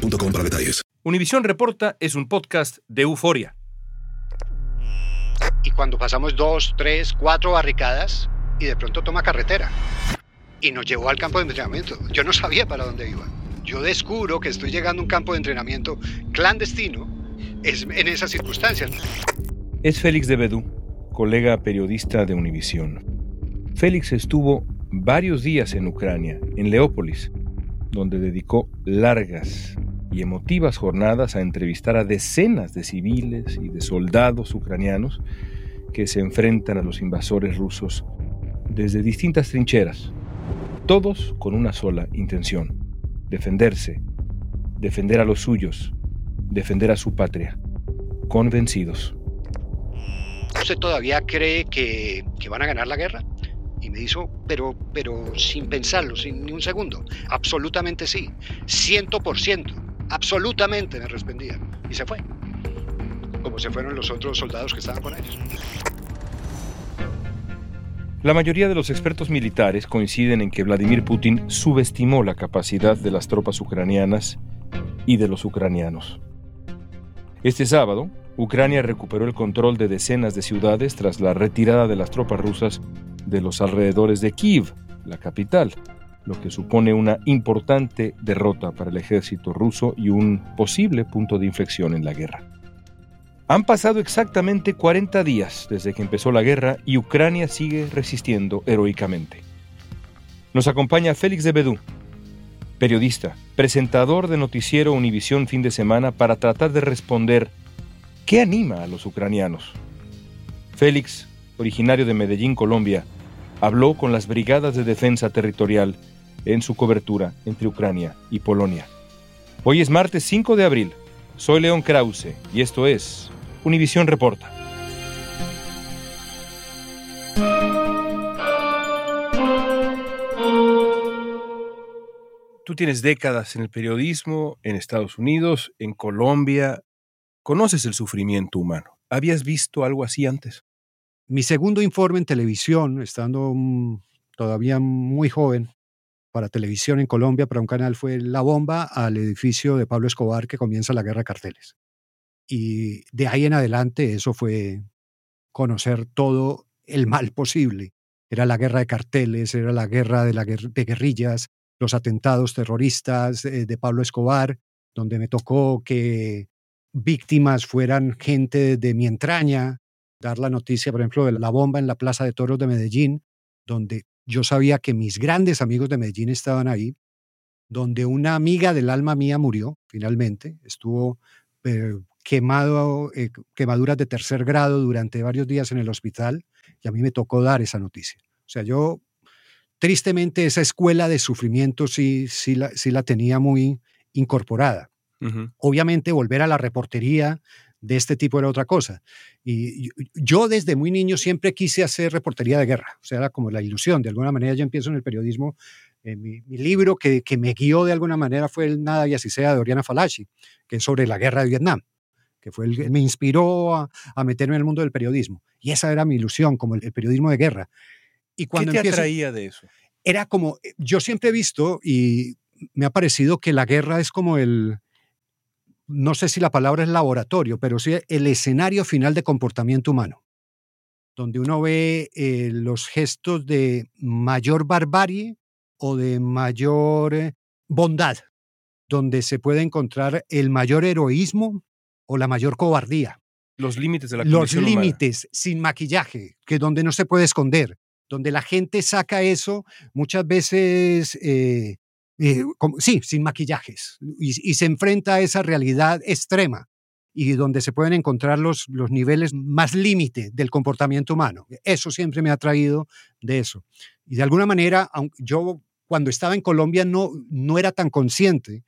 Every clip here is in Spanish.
boostmobile.com para detalles. Univisión Reporta es un podcast de euforia. Y cuando pasamos dos, tres, cuatro barricadas y de pronto toma carretera. Y nos llevó al campo de entrenamiento. Yo no sabía para dónde iba. Yo descubro que estoy llegando a un campo de entrenamiento clandestino es en esas circunstancias. Es Félix de Bedú, colega periodista de Univisión. Félix estuvo varios días en Ucrania, en Leópolis, donde dedicó largas y emotivas jornadas a entrevistar a decenas de civiles y de soldados ucranianos que se enfrentan a los invasores rusos desde distintas trincheras, todos con una sola intención, defenderse, defender a los suyos, defender a su patria, convencidos. ¿Usted todavía cree que, que van a ganar la guerra? Y me dijo, pero, pero sin pensarlo, sin ni un segundo. Absolutamente sí. Ciento por ciento. Absolutamente me respondía. Y se fue. Como se fueron los otros soldados que estaban con ellos. La mayoría de los expertos militares coinciden en que Vladimir Putin subestimó la capacidad de las tropas ucranianas y de los ucranianos. Este sábado, Ucrania recuperó el control de decenas de ciudades tras la retirada de las tropas rusas de los alrededores de Kiev, la capital, lo que supone una importante derrota para el ejército ruso y un posible punto de inflexión en la guerra. Han pasado exactamente 40 días desde que empezó la guerra y Ucrania sigue resistiendo heroicamente. Nos acompaña Félix de Bedú, periodista, presentador de noticiero Univisión fin de semana para tratar de responder qué anima a los ucranianos. Félix, originario de Medellín, Colombia, habló con las brigadas de defensa territorial en su cobertura entre Ucrania y Polonia. Hoy es martes 5 de abril. Soy León Krause y esto es Univisión Reporta. Tú tienes décadas en el periodismo, en Estados Unidos, en Colombia. Conoces el sufrimiento humano. ¿Habías visto algo así antes? Mi segundo informe en televisión, estando mm, todavía muy joven, para televisión en Colombia, para un canal, fue La Bomba al edificio de Pablo Escobar que comienza la guerra de carteles. Y de ahí en adelante eso fue conocer todo el mal posible. Era la guerra de carteles, era la guerra de, de guerrillas, los atentados terroristas eh, de Pablo Escobar, donde me tocó que víctimas fueran gente de mi entraña, dar la noticia, por ejemplo, de la bomba en la Plaza de Toros de Medellín, donde yo sabía que mis grandes amigos de Medellín estaban ahí, donde una amiga del alma mía murió finalmente, estuvo eh, quemado, eh, quemaduras de tercer grado durante varios días en el hospital y a mí me tocó dar esa noticia. O sea, yo tristemente esa escuela de sufrimiento sí, sí, la, sí la tenía muy incorporada. Obviamente volver a la reportería de este tipo era otra cosa. Y yo desde muy niño siempre quise hacer reportería de guerra, o sea, era como la ilusión. De alguna manera yo empiezo en el periodismo. Eh, mi, libro que, que, me guió de alguna manera fue el Nada y así sea de Oriana Falachi, que es sobre la guerra de Vietnam, que fue el que me inspiró a, a, meterme en el mundo del periodismo. Y esa era mi ilusión, como el, periodismo de guerra. Y cuando ¿Qué te atraía de eso? Era como, yo siempre he visto y me ha parecido que la guerra es como el, no sé si la palabra es laboratorio, pero sí el escenario final de comportamiento humano, donde uno ve eh, los gestos de mayor barbarie o de mayor eh, bondad, donde se puede encontrar el mayor heroísmo o la mayor cobardía. Los límites de la Los límites sin maquillaje, que donde no se puede esconder, donde la gente saca eso muchas veces eh, eh, sí, sin maquillajes, y, se enfrenta a esa realidad extrema y donde se pueden encontrar los, los niveles más límite del comportamiento humano. Eso siempre me ha traído de eso. Y de alguna manera, yo cuando estaba en Colombia no, no era tan consciente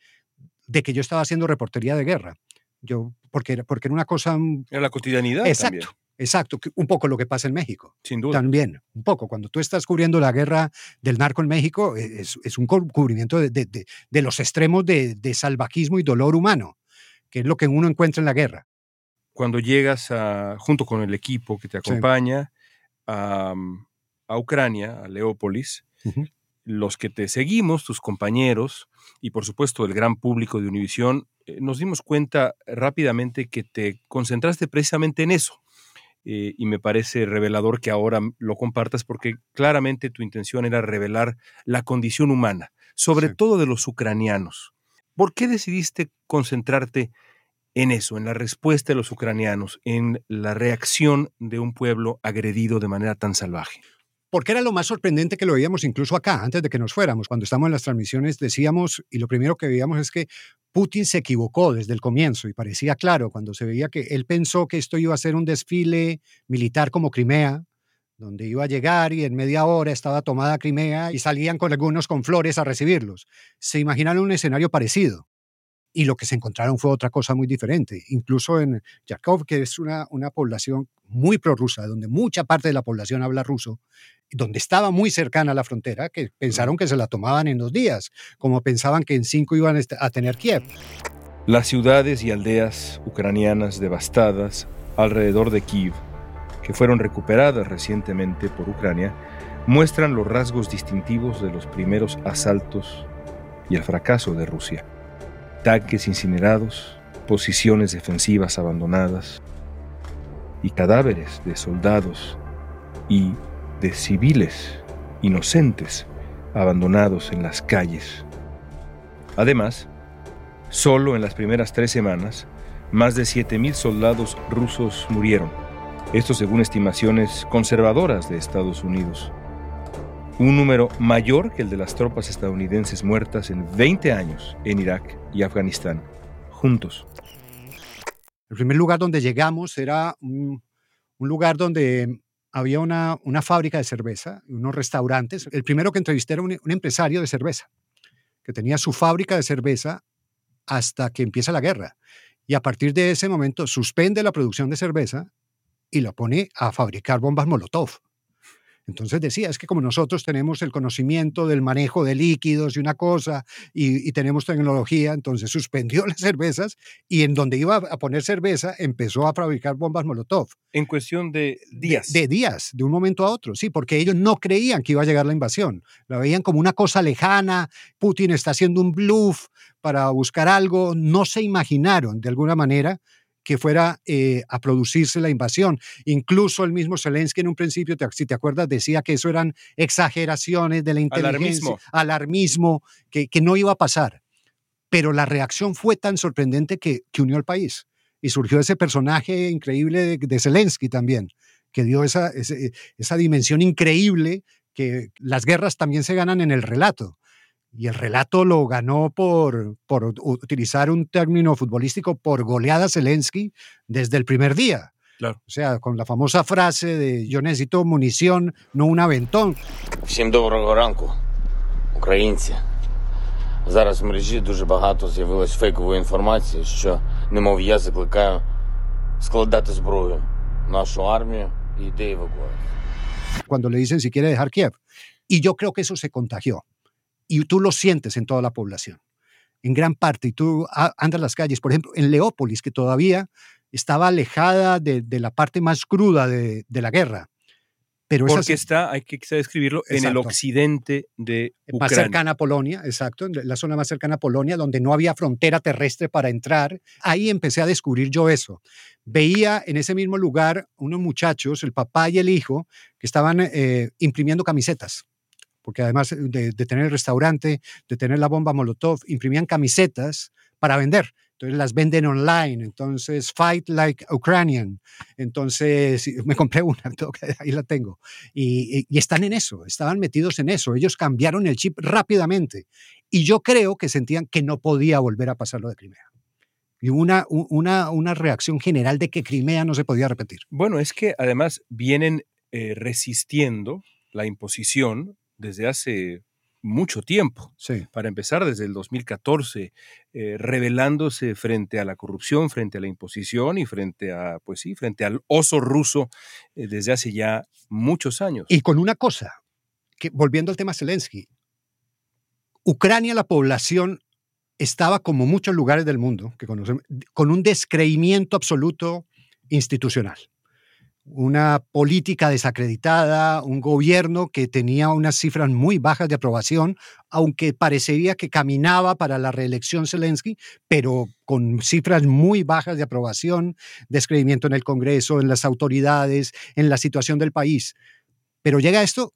de que yo estaba haciendo reportería de guerra. Yo, porque, era, porque era una cosa... Era la cotidianidad. Exacto. Exacto, un poco lo que pasa en México. Sin duda. También, un poco. Cuando tú estás cubriendo la guerra del narco en México, e, es, es un cubrimiento de, de, de, los extremos de, salvajismo y dolor humano, que es lo que uno encuentra en la guerra. Cuando llegas a, junto con el equipo que te acompaña a, a, Ucrania, a Leópolis, los que te seguimos, tus compañeros y por supuesto el gran público de Univisión, eh, nos dimos cuenta rápidamente que te concentraste precisamente en eso eh, y me parece revelador que ahora lo compartas porque claramente tu intención era revelar la condición humana, sobre todo de los ucranianos. ¿Por qué decidiste concentrarte en eso, en la respuesta de los ucranianos, en la reacción de un pueblo agredido de manera tan salvaje? Porque era lo más sorprendente que lo veíamos incluso acá, antes de que nos fuéramos. Cuando estábamos en las transmisiones decíamos, y lo primero que veíamos es que Putin se equivocó desde el comienzo y parecía claro cuando se veía que él pensó que esto iba a ser un desfile militar como Crimea, donde iba a llegar y en media hora estaba tomada Crimea y salían con algunos con flores a recibirlos. Se imaginaron un escenario parecido y lo que se encontraron fue otra cosa muy diferente. Incluso en Yarkov, que es una, una población muy prorrusa, donde mucha parte de la población habla ruso, donde estaba muy cercana a la frontera, que pensaron que se la tomaban en dos días, como pensaban que en cinco iban a tener Kiev. Las ciudades y aldeas ucranianas devastadas alrededor de Kiev, que fueron recuperadas recientemente por Ucrania, muestran los rasgos distintivos de los primeros asaltos y el fracaso de Rusia tanques incinerados, posiciones defensivas abandonadas y cadáveres de soldados y de civiles inocentes abandonados en las calles. Además, solo en las primeras tres semanas, más de 7.000 soldados rusos murieron, esto según estimaciones conservadoras de Estados Unidos un número mayor que el de las tropas estadounidenses muertas en 20 años en Irak y Afganistán, juntos. El primer lugar donde llegamos era un, lugar donde había una, una, fábrica de cerveza, unos restaurantes. El primero que entrevisté era un, un empresario de cerveza, que tenía su fábrica de cerveza hasta que empieza la guerra. Y a partir de ese momento suspende la producción de cerveza y lo pone a fabricar bombas Molotov. Entonces decía, es que como nosotros tenemos el conocimiento del manejo de líquidos y una cosa, y, tenemos tecnología, entonces suspendió las cervezas y en donde iba a poner cerveza empezó a fabricar bombas Molotov. En cuestión de días. De, días, de un momento a otro, sí, porque ellos no creían que iba a llegar la invasión. La veían como una cosa lejana, Putin está haciendo un bluff para buscar algo, no se imaginaron de alguna manera que fuera eh, a producirse la invasión. Incluso el mismo Zelensky en un principio, si te acuerdas, decía que eso eran exageraciones de la inteligencia, alarmismo, que, que, no iba a pasar. Pero la reacción fue tan sorprendente que, que unió al país. Y surgió ese personaje increíble de, Zelensky también, que dio esa, esa dimensión increíble que las guerras también se ganan en el relato Y el relato lo ganó por, por utilizar un término futbolístico por goleada Zelensky desde el primer día. Claro. O sea, con la famosa frase de yo necesito munición, no un aventón. Всім доброго ранку, українці. Зараз в мережі дуже багато з'явилось фейкової інформації, що, немов я закликаю складати зброю нашу армію і йти евакуацію. Cuando le dicen si quiere dejar Kiev. Y yo creo que eso se contagió y tú lo sientes en toda la población, en gran parte, y tú andas las calles, por ejemplo, en Leópolis, que todavía estaba alejada de, la parte más cruda de, la guerra. Pero Porque está, hay que describirlo, en el occidente de Ucrania. Más cercana a Polonia, exacto, en la zona más cercana a Polonia, donde no había frontera terrestre para entrar. Ahí empecé a descubrir yo eso. Veía en ese mismo lugar unos muchachos, el papá y el hijo, que estaban eh, imprimiendo camisetas porque además de, tener el restaurante, de tener la bomba Molotov, imprimían camisetas para vender. Entonces las venden online. Entonces, Fight Like Ukrainian. Entonces, me compré una, ahí la tengo. Y, están en eso, estaban metidos en eso. Ellos cambiaron el chip rápidamente. Y yo creo que sentían que no podía volver a pasar lo de Crimea. Y una, una, una reacción general de que Crimea no se podía repetir. Bueno, es que además vienen eh, resistiendo la imposición desde hace mucho tiempo. Sí. Para empezar, desde el 2014, eh, revelándose frente a la corrupción, frente a la imposición y frente a, pues sí, frente al oso ruso eh, desde hace ya muchos años. Y con una cosa, que volviendo al tema Zelensky, Ucrania, la población estaba como muchos lugares del mundo que conocemos, con un descreimiento absoluto institucional una política desacreditada, un gobierno que tenía unas cifras muy bajas de aprobación, aunque parecería que caminaba para la reelección Zelensky, pero con cifras muy bajas de aprobación, descreimiento en el Congreso, en las autoridades, en la situación del país. Pero llega esto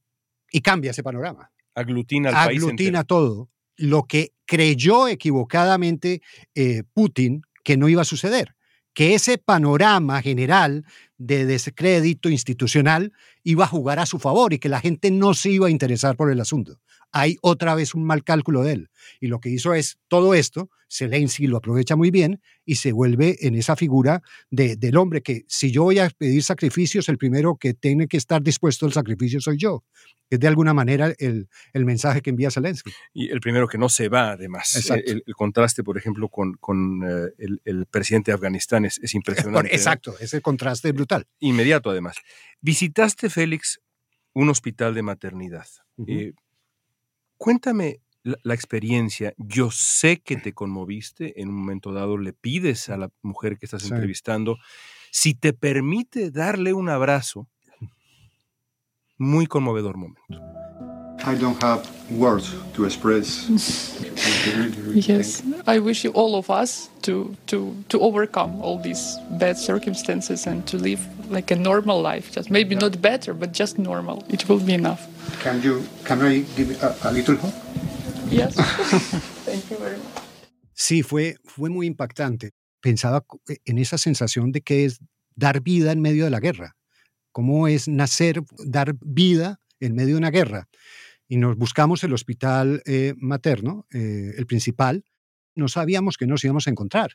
y cambia ese panorama. Aglutina al país. Todo. Lo que creyó equivocadamente eh, Putin que no iba a suceder que ese panorama general de descrédito institucional iba a jugar a su favor y que la gente no se iba a interesar por el asunto. Hay otra vez un mal cálculo de él. Y lo que hizo es todo esto, Zelensky lo aprovecha muy bien y se vuelve en esa figura de, del hombre que si yo voy a pedir sacrificios, el primero que tiene que estar dispuesto al sacrificio soy yo. Es de alguna manera el, el mensaje que envía Zelensky. Y el primero que no se va, además. El, el, contraste, por ejemplo, con, con uh, el, el, presidente de Afganistán es, es impresionante. Exacto, ¿no? ese contraste es brutal. Inmediato, además. Visitaste, Félix, un hospital de maternidad. Uh -huh. eh, cuéntame la, la, experiencia. Yo sé que te conmoviste. En un momento dado le pides a la mujer que estás sí. entrevistando si te permite darle un abrazo. Muy conmovedor momento. I don't have words to express. yes, I wish you all of us to to to overcome all these bad circumstances and to live like a normal life. Just maybe yeah. not better, but just normal. It will be enough. Can you? Can I give a, a little hope? Yes. Thank you very much. Sí, fue fue muy impactante. Pensaba eh, en esa sensación de que es dar vida en medio de la guerra. Cómo es nacer, dar vida en medio de una guerra y nos buscamos el hospital eh, materno, eh, el principal, no sabíamos que nos íbamos a encontrar.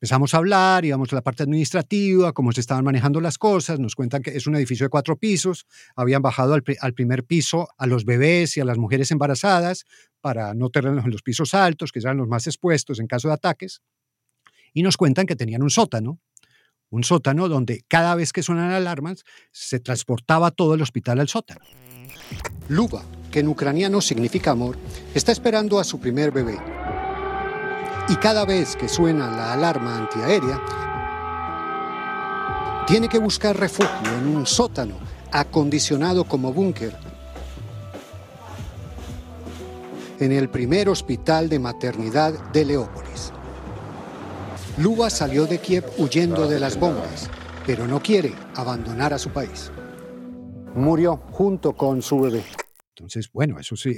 Empezamos a hablar, íbamos a la parte administrativa, cómo se estaban manejando las cosas, nos cuentan que es un edificio de cuatro pisos, habían bajado al, al primer piso a los bebés y a las mujeres embarazadas para no tenerlos en los pisos altos, que eran los más expuestos en caso de ataques, y nos cuentan que tenían un sótano, un sótano donde cada vez que suenan alarmas se transportaba todo el hospital al sótano. Luba, que en ucraniano significa amor, está esperando a su primer bebé. Y cada vez que suena la alarma antiaérea, tiene que buscar refugio en un sótano acondicionado como búnker en el primer hospital de maternidad de Leópolis. Luba salió de Kiev huyendo de las bombas, pero no quiere abandonar a su país. Murió junto con su bebé. Entonces, bueno, eso sí,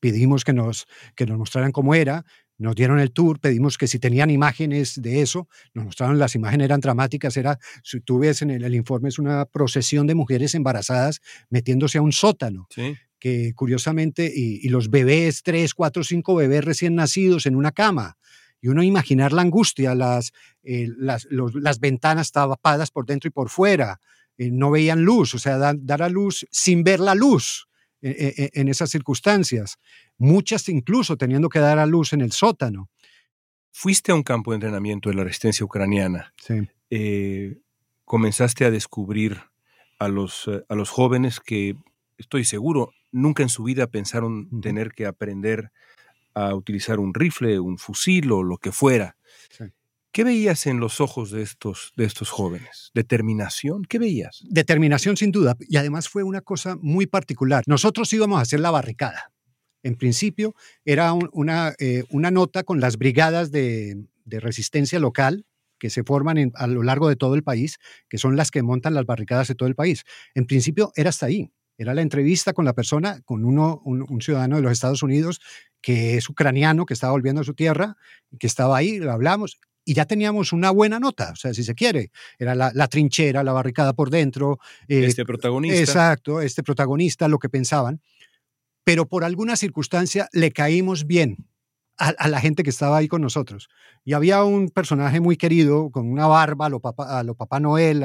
pedimos que nos, que nos mostraran cómo era, nos dieron el tour, pedimos que si tenían imágenes de eso, nos mostraron las imágenes, eran dramáticas, era, si tú ves en el, el informe, es una procesión de mujeres embarazadas metiéndose a un sótano. Sí. Que curiosamente, y, y, los bebés, tres, cuatro, cinco bebés recién nacidos en una cama. Y uno imaginar la angustia, las, eh, las, los, las ventanas tapadas por dentro y por fuera, eh, no veían luz, o sea, da, dar a luz sin ver la luz en, en, esas circunstancias, muchas incluso teniendo que dar a luz en el sótano. Fuiste a un campo de entrenamiento de la resistencia ucraniana. Sí. Eh, comenzaste a descubrir a los, a los jóvenes que, estoy seguro, nunca en su vida pensaron tener que aprender a utilizar un rifle, un fusil o lo que fuera. Sí. ¿Qué veías en los ojos de estos, de estos jóvenes? ¿Determinación? ¿Qué veías? Determinación sin duda. Y además fue una cosa muy particular. Nosotros íbamos a hacer la barricada. En principio era un, una, eh, una, nota con las brigadas de, resistencia local que se forman a lo largo de todo el país, que son las que montan las barricadas de todo el país. En principio era hasta ahí. Era la entrevista con la persona, con uno, un, un ciudadano de los Estados Unidos que es ucraniano, que estaba volviendo a su tierra, que estaba ahí, lo hablamos, y ya teníamos una buena nota, o sea, si se quiere, era la, la trinchera, la barricada por dentro. Eh, este protagonista. Exacto, este protagonista, lo que pensaban, pero por alguna circunstancia le caímos bien a, la gente que estaba ahí con nosotros. Y había un personaje muy querido, con una barba a lo Papá, a lo papá Noel,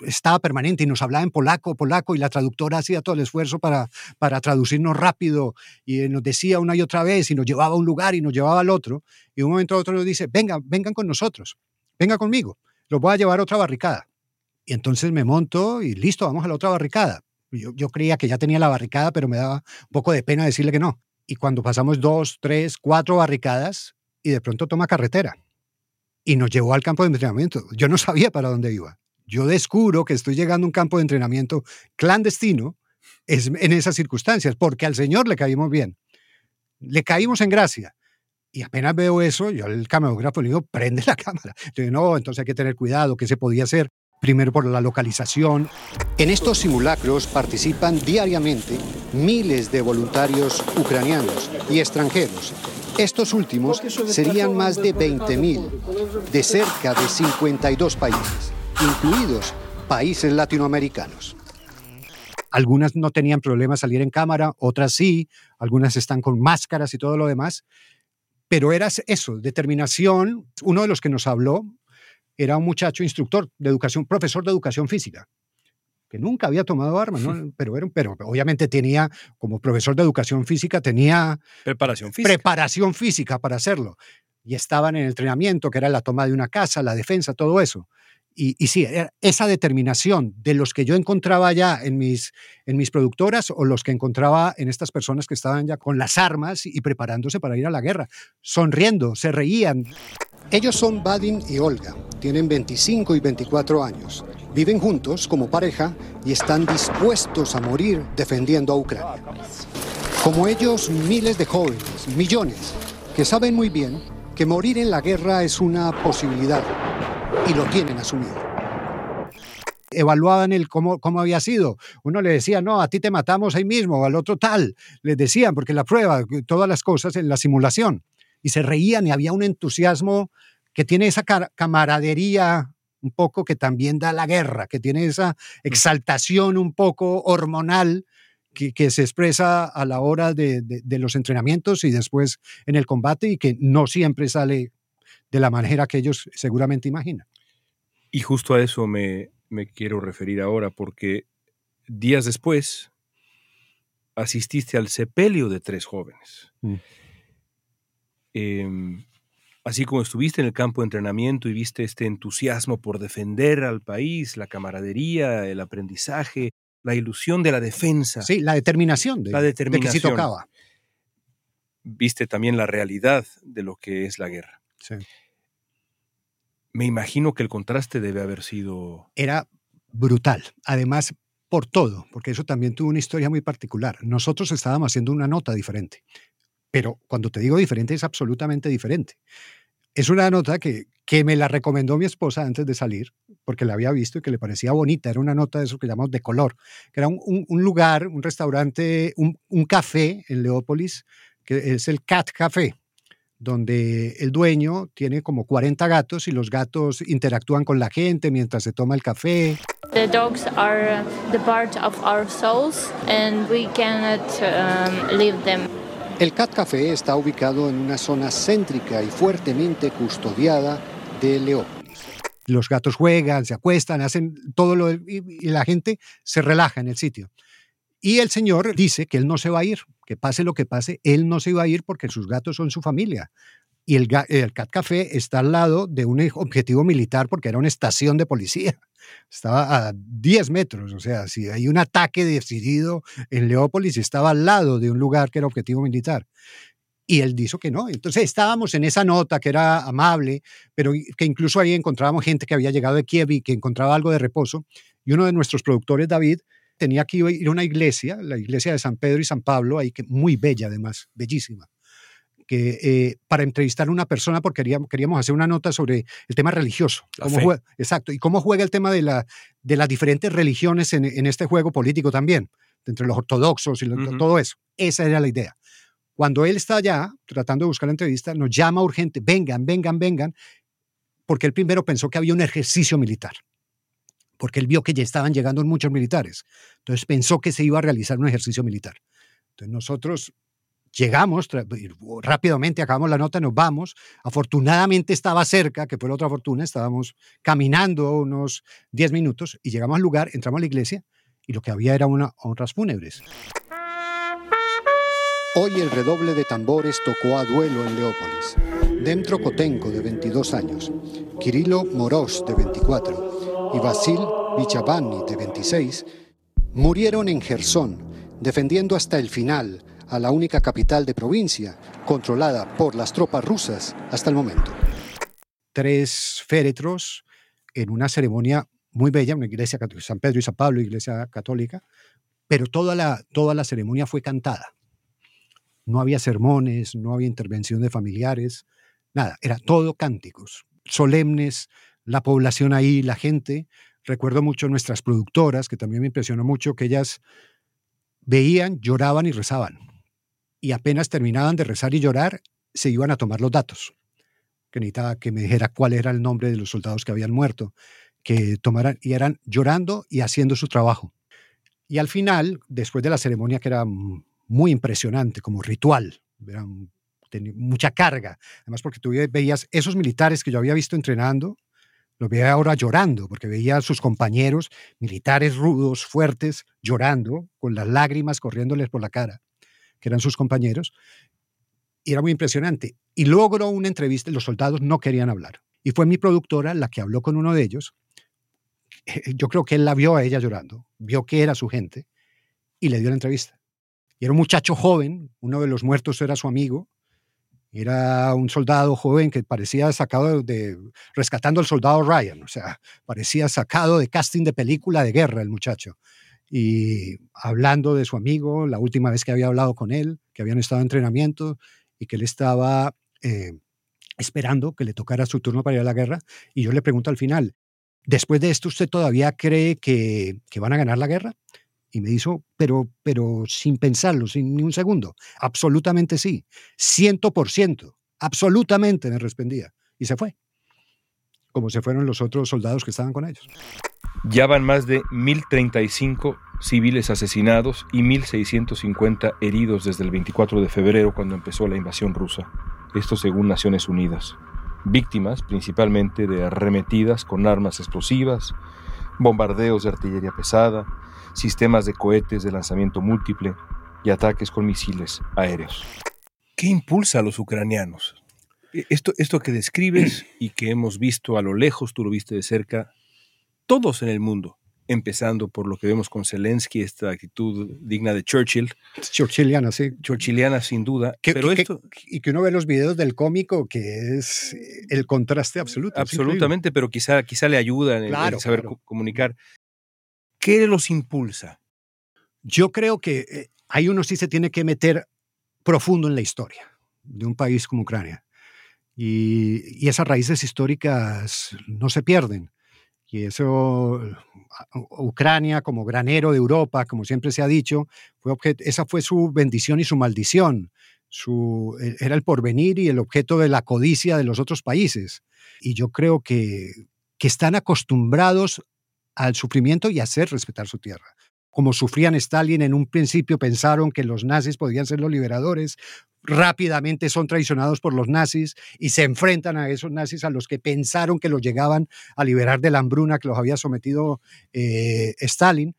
estaba permanente y nos hablaba en polaco, polaco, y la traductora hacía todo el esfuerzo para, para traducirnos rápido y nos decía una y otra vez y nos llevaba a un lugar y nos llevaba al otro. Y de un momento a otro nos dice, vengan, vengan con nosotros, venga conmigo, los voy a llevar a otra barricada. Y entonces me monto y listo, vamos a la otra barricada. Yo, yo creía que ya tenía la barricada, pero me daba un poco de pena decirle que no y cuando pasamos dos, tres, cuatro barricadas y de pronto toma carretera y nos llevó al campo de entrenamiento. Yo no sabía para dónde iba. Yo descubro que estoy llegando a un campo de entrenamiento clandestino es en esas circunstancias, porque al Señor le caímos bien. Le caímos en gracia. Y apenas veo eso, yo al camarógrafo le digo, prende la cámara. Yo digo, no, entonces hay que tener cuidado, ¿qué se podía hacer? Primero por la localización. En estos simulacros participan diariamente miles de voluntarios ucranianos y extranjeros. Estos últimos serían más de 20.000 de cerca de 52 países, incluidos países latinoamericanos. Algunas no tenían problema salir en cámara, otras sí, algunas están con máscaras y todo lo demás, pero era eso, determinación. Uno de los que nos habló, era un muchacho instructor de educación, profesor de educación física, que nunca había tomado armas, pero, era, pero obviamente tenía, como profesor de educación física, tenía preparación física. preparación física para hacerlo. Y estaban en el entrenamiento, que era la toma de una casa, la defensa, todo eso. Y, y, sí, esa determinación de los que yo encontraba ya en mis, en mis productoras o los que encontraba en estas personas que estaban ya con las armas y preparándose para ir a la guerra, sonriendo, se reían. Ellos son Vadim y Olga, tienen 25 y 24 años, viven juntos como pareja y están dispuestos a morir defendiendo a Ucrania. Como ellos, miles de jóvenes, millones, que saben muy bien que morir en la guerra es una posibilidad y lo tienen asumido. Evaluaban el cómo, cómo había sido. Uno le decía, no, a ti te matamos ahí mismo, al otro tal. Les decían, porque la prueba, todas las cosas en la simulación y se reían y había un entusiasmo que tiene esa camaradería un poco que también da la guerra, que tiene esa exaltación un poco hormonal que, se expresa a la hora de, los entrenamientos y después en el combate y que no siempre sale de la manera que ellos seguramente imaginan. Y justo a eso me, quiero referir ahora, porque días después asististe al sepelio de tres jóvenes. Mm. Em, así como estuviste en el campo de entrenamiento y viste este entusiasmo por defender al país, la camaradería, el aprendizaje, la ilusión de la defensa. Sí, la determinación de, la determinación. que sí tocaba. Viste también la realidad de lo que es la guerra. Sí. Me imagino que el contraste debe haber sido... Era brutal. Además, por todo, porque eso también tuvo una historia muy particular. Nosotros estábamos haciendo una nota diferente. Pero cuando te digo diferente, es absolutamente diferente. Es una nota que, que me la recomendó mi esposa antes de salir, porque la había visto y que le parecía bonita. Era una nota de eso que llamamos de color, que era un, un, lugar, un restaurante, un, un, café en Leópolis, que es el Cat Café, donde el dueño tiene como 40 gatos y los gatos interactúan con la gente mientras se toma el café. The dogs are the part of our souls and we cannot um. El Cat Café está ubicado en una zona céntrica y fuertemente custodiada de Leópolis. Los gatos juegan, se acuestan, hacen todo lo y la gente se relaja en el sitio. Y el señor dice que él no se va a ir, que pase lo que pase, él no se iba a ir porque sus gatos son su familia. Y el Cat Café está al lado de un objetivo militar porque era una estación de policía. Estaba a 10 metros, o sea, si hay un ataque decidido en Leópolis, estaba al lado de un lugar que era objetivo militar. Y él dijo que no. Entonces estábamos en esa nota que era amable, pero que incluso ahí encontrábamos gente que había llegado de Kiev y que encontraba algo de reposo. Y uno de nuestros productores, David, tenía que ir a una iglesia, la iglesia de San Pedro y San Pablo, ahí que muy bella además, bellísima que, eh, para entrevistar a una persona porque queríamos, queríamos hacer una nota sobre el tema religioso. Cómo exacto, y cómo juega el tema de, la, de las diferentes religiones en, en este juego político también, entre los ortodoxos y todo eso. Esa era la idea. Cuando él está allá tratando de buscar la entrevista, nos llama urgente, vengan, vengan, vengan, porque él primero pensó que había un ejercicio militar, porque él vio que ya estaban llegando muchos militares. Entonces pensó que se iba a realizar un ejercicio militar. Entonces nosotros llegamos, rápidamente acabamos la nota, nos vamos. Afortunadamente estaba cerca, que fue la otra fortuna, estábamos caminando unos 10 minutos y llegamos al lugar, entramos a la iglesia y lo que había era una honras fúnebres. Hoy el redoble de tambores tocó a duelo en Leópolis. Dentro Kotenko, de 22 años, Kirilo Moros, de 24, y Vasil Vichavani, de 26, murieron en Gerson, defendiendo hasta el final a la única capital de provincia controlada por las tropas rusas hasta el momento. Tres féretros en una ceremonia muy bella, una iglesia San Pedro y San Pablo, iglesia católica, pero toda la, toda la ceremonia fue cantada. No había sermones, no había intervención de familiares, nada, era todo cánticos, solemnes, la población ahí, la gente. Recuerdo mucho nuestras productoras, que también me impresionó mucho, que ellas veían, lloraban y rezaban y apenas terminaban de rezar y llorar, se iban a tomar los datos. Que necesitaba que me dijera cuál era el nombre de los soldados que habían muerto, que tomaran y eran llorando y haciendo su trabajo. Y al final, después de la ceremonia que era muy impresionante, como ritual, era mucha carga, además porque tú veías esos militares que yo había visto entrenando, los veía ahora llorando, porque veía a sus compañeros militares rudos, fuertes, llorando, con las lágrimas corriéndoles por la cara que eran sus compañeros, y era muy impresionante. Y logró una entrevista, los soldados no querían hablar. Y fue mi productora la que habló con uno de ellos. Yo creo que él la vio a ella llorando, vio que era su gente y le dio la entrevista. Y era un muchacho joven, uno de los muertos era su amigo, era un soldado joven que parecía sacado de, rescatando al soldado Ryan, o sea, parecía sacado de casting de película de guerra el muchacho y hablando de su amigo, la última vez que había hablado con él, que habían estado en entrenamiento y que él estaba eh, esperando que le tocara su turno para ir a la guerra. Y yo le pregunto al final, después de esto, ¿usted todavía cree que, que van a ganar la guerra? Y me dijo, pero, pero sin pensarlo, sin ni un segundo. Absolutamente sí. Ciento por ciento. Absolutamente me respondía. Y se fue. Como se fueron los otros soldados que estaban con ellos. Ya van más de 1.035 civiles asesinados y 1.650 heridos desde el 24 de febrero cuando empezó la invasión rusa. Esto según Naciones Unidas. Víctimas principalmente de arremetidas con armas explosivas, bombardeos de artillería pesada, sistemas de cohetes de lanzamiento múltiple y ataques con misiles aéreos. ¿Qué impulsa a los ucranianos? E, esto, esto que describes y que hemos visto a lo lejos, tú lo viste de cerca, todos en el mundo, empezando por lo que vemos con Zelensky, esta actitud digna de Churchill. Churchilliana, sí. Churchilliana, sin duda. pero esto, y que uno ve los videos del cómico, que es el contraste absoluto. Absolutamente, pero quizá, quizá le ayuda en, saber comunicar. ¿Qué los impulsa? Yo creo que eh, ahí uno sí se tiene que meter profundo en la historia de un país como Ucrania. Y esas raíces históricas no se pierden. Y eso, Ucrania como granero de Europa, como siempre se ha dicho, fue esa fue su bendición y su maldición. Su, e, era el porvenir y el objeto de la codicia de los otros países. Y yo creo que, que están acostumbrados al sufrimiento y a hacer respetar su tierra como sufrían Stalin en un principio, pensaron que los nazis podían ser los liberadores, rápidamente son traicionados por los nazis y se enfrentan a esos nazis a los que pensaron que los llegaban a liberar de la hambruna que los había sometido eh, Stalin.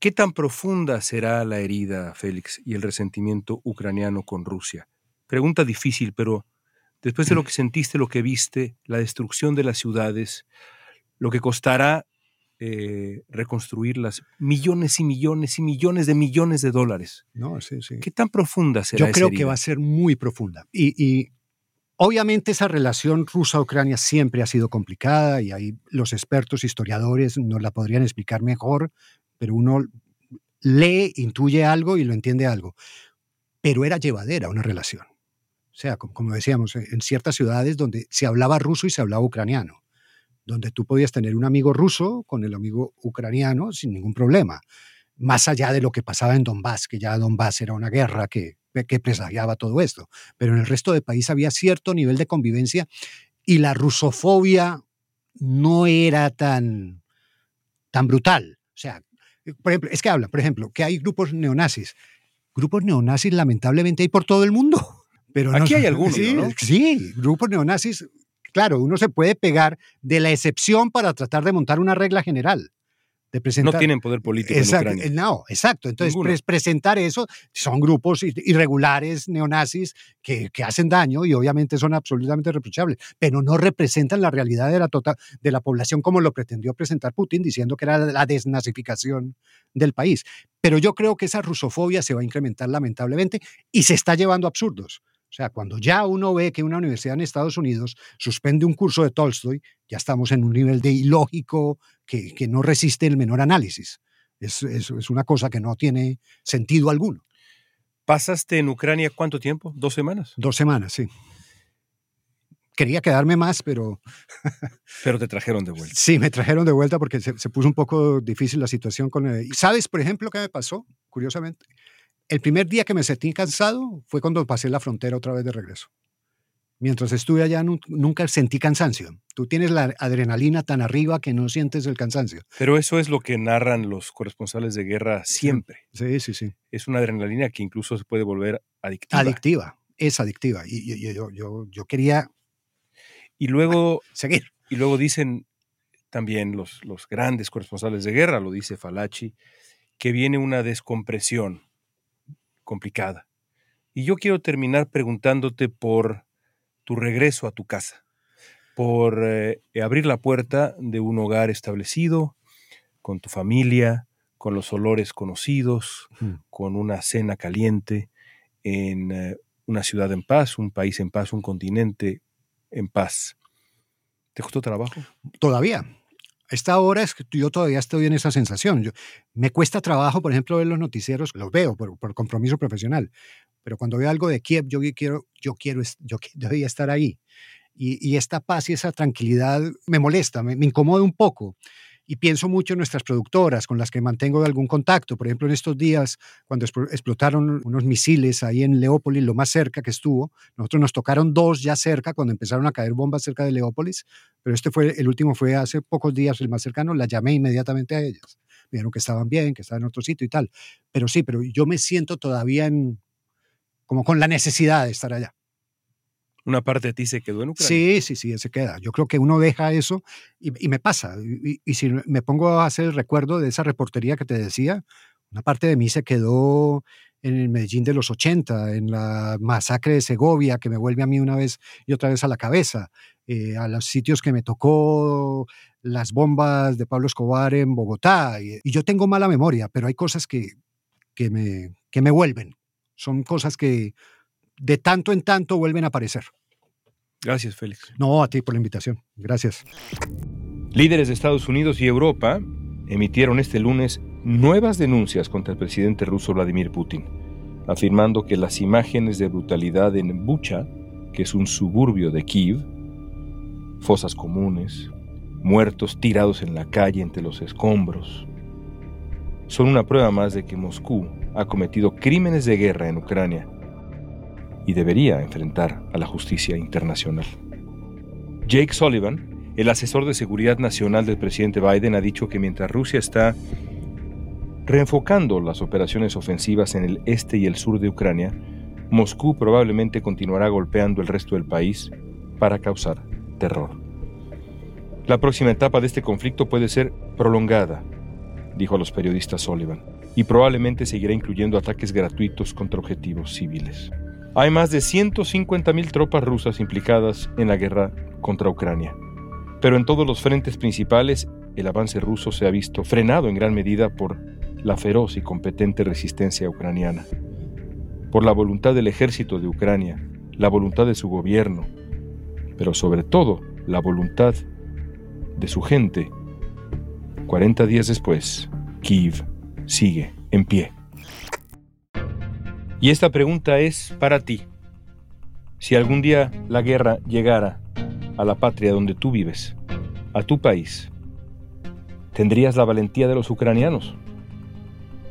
¿Qué tan profunda será la herida, Félix, y el resentimiento ucraniano con Rusia? Pregunta difícil, pero después de lo que sentiste, lo que viste, la destrucción de las ciudades, lo que costará eh, reconstruirlas, millones y millones y millones de millones de dólares. No, sí, sí. ¿Qué tan profunda será? Yo creo que va a ser muy profunda. Y, obviamente esa relación rusa-ucrania siempre ha sido complicada y ahí los expertos historiadores nos la podrían explicar mejor, pero uno lee, intuye algo y lo entiende algo. Pero era llevadera una relación. O sea, como decíamos, en ciertas ciudades donde se hablaba ruso y se hablaba ucraniano donde tú podías tener un amigo ruso con el amigo ucraniano sin ningún problema, más allá de lo que pasaba en Donbass, que ya Donbass era una guerra que, que presagiaba todo esto. Pero en el resto del país había cierto nivel de convivencia y la rusofobia no era tan, tan brutal. O sea, por ejemplo, es que hablan, por ejemplo, que hay grupos neonazis. grupos neonazis lamentablemente hay por todo el mundo. Pero Aquí hay algunos, sí, ¿no? Sí, grupos neonazis. Claro, uno se puede pegar de la excepción para tratar de montar una regla general. De presentar, No tienen poder político Exacto, en Ucrania. No, exacto. Entonces, presentar eso, son grupos ir- irregulares neonazis que, que hacen daño y obviamente son absolutamente reprochables, pero no representan la realidad de la, total, de la población como lo pretendió presentar Putin, diciendo que era la desnazificación del país. Pero yo creo que esa rusofobia se va a incrementar lamentablemente y se está llevando a absurdos. O sea, cuando ya uno ve que una universidad en Estados Unidos suspende un curso de Tolstoy, ya estamos en un nivel de ilógico que, que no resiste el menor análisis. Es, es- es una cosa que no tiene sentido alguno. ¿Pasaste en Ucrania cuánto tiempo? ¿Dos semanas? Dos semanas, sí. Quería quedarme más, pero Pero te trajeron de vuelta. sí, me trajeron de vuelta porque se, se puso un poco difícil la situación con... el- ¿Sabes, por ejemplo, qué me pasó? Curiosamente, el primer día que me sentí cansado fue cuando pasé la frontera otra vez de regreso. Mientras estuve allá nu- nunca sentí cansancio. Tú tienes la adrenalina tan arriba que no sientes el cansancio. Pero eso es lo que narran los corresponsales de guerra siempre. Sí, sí, sí. Es una adrenalina que incluso se puede volver adictiva. Adictiva, es adictiva. Y, y- y yo, yo, yo quería Y luego, seguir. y luego dicen también los, los grandes corresponsales de guerra, lo dice Falachi, que viene una descompresión complicada. Y yo quiero terminar preguntándote por tu regreso a tu casa, por eh, abrir la puerta de un hogar establecido, con tu familia, con los olores conocidos, Mm. con una cena caliente, en eh, una ciudad en paz, un país en paz, un continente en paz. ¿Te costó trabajo? Todavía. A esta hora es que yo todavía estoy en esa sensación. Yo, me cuesta trabajo, por ejemplo, ver los noticieros, los veo por, compromiso profesional, pero cuando veo algo de Kiev, yo quiero, yo quiero, yo debería estar ahí. Y, esta paz y esa tranquilidad me molesta, me incomoda un poco. Y pienso mucho en nuestras productoras con las que mantengo algún contacto. Por ejemplo, en estos días, cuando explo- explotaron unos misiles ahí en Leópolis, lo más cerca que estuvo, nosotros nos tocaron dos ya cerca cuando empezaron a caer bombas cerca de Leópolis, pero este fue, el último fue hace pocos días, el más cercano, la llamé inmediatamente a ellas. Me que estaban bien, que estaban en otro sitio y tal. Pero sí, pero yo me siento todavía como con la necesidad de estar allá. Una parte de ti se quedó en Ucrania. Sí, sí, sí, se queda. Yo creo que uno deja eso y, y me pasa. Y, y- si me pongo a hacer el recuerdo de esa reportería que te decía, una parte de mí se quedó en el Medellín de los 80, en la masacre de Segovia, que me vuelve a mí una vez y otra vez a la cabeza, eh, a los sitios que me tocó, las bombas de Pablo Escobar en Bogotá. Y, y yo tengo mala memoria, pero hay cosas que, que, me, que me vuelven. Son cosas que de tanto en tanto vuelven a aparecer. Gracias, Félix. No, a ti por la invitación. Gracias. Líderes de Estados Unidos y Europa emitieron este lunes nuevas denuncias contra el presidente ruso Vladimir Putin, afirmando que las imágenes de brutalidad en Bucha, que es un suburbio de Kiev, fosas comunes, muertos tirados en la calle entre los escombros, son una prueba más de que Moscú ha cometido crímenes de guerra en Ucrania y debería enfrentar a la justicia internacional. Jake Sullivan, el asesor de seguridad nacional del presidente Biden, ha dicho que mientras Rusia está reenfocando las operaciones ofensivas en el este y el sur de Ucrania, Moscú probablemente continuará golpeando el resto del país para causar terror. La próxima etapa de este conflicto puede ser prolongada, dijo a los periodistas Sullivan, y probablemente seguirá incluyendo ataques gratuitos contra objetivos civiles. Hay más de 150.000 tropas rusas implicadas en la guerra contra Ucrania. Pero en todos los frentes principales, el avance ruso se ha visto frenado en gran medida por la feroz y competente resistencia ucraniana, por la voluntad del ejército de Ucrania, la voluntad de su gobierno, pero sobre todo la voluntad de su gente. 40 días después, Kiev sigue en pie. Y esta pregunta es para ti. Si algún día la guerra llegara a la patria donde tú vives, a tu país, ¿tendrías la valentía de los ucranianos?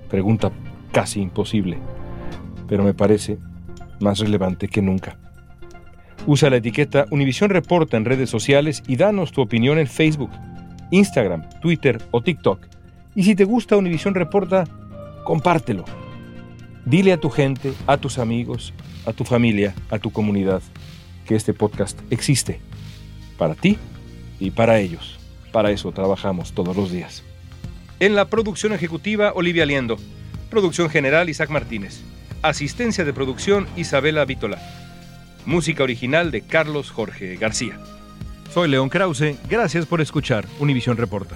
Pregunta casi imposible, pero me parece más relevante que nunca. Usa la etiqueta Univisión Reporta en redes sociales y danos tu opinión en Facebook, Instagram, Twitter o TikTok. Y si te gusta Univisión Reporta, compártelo. Dile a tu gente, a tus amigos, a tu familia, a tu comunidad, que este podcast existe. Para ti y para ellos. Para eso trabajamos todos los días. En la producción ejecutiva, Olivia Liendo. Producción general, Isaac Martínez. Asistencia de producción, Isabela Vítola. Música original de Carlos Jorge García. Soy León Krause. Gracias por escuchar Univisión Reporta.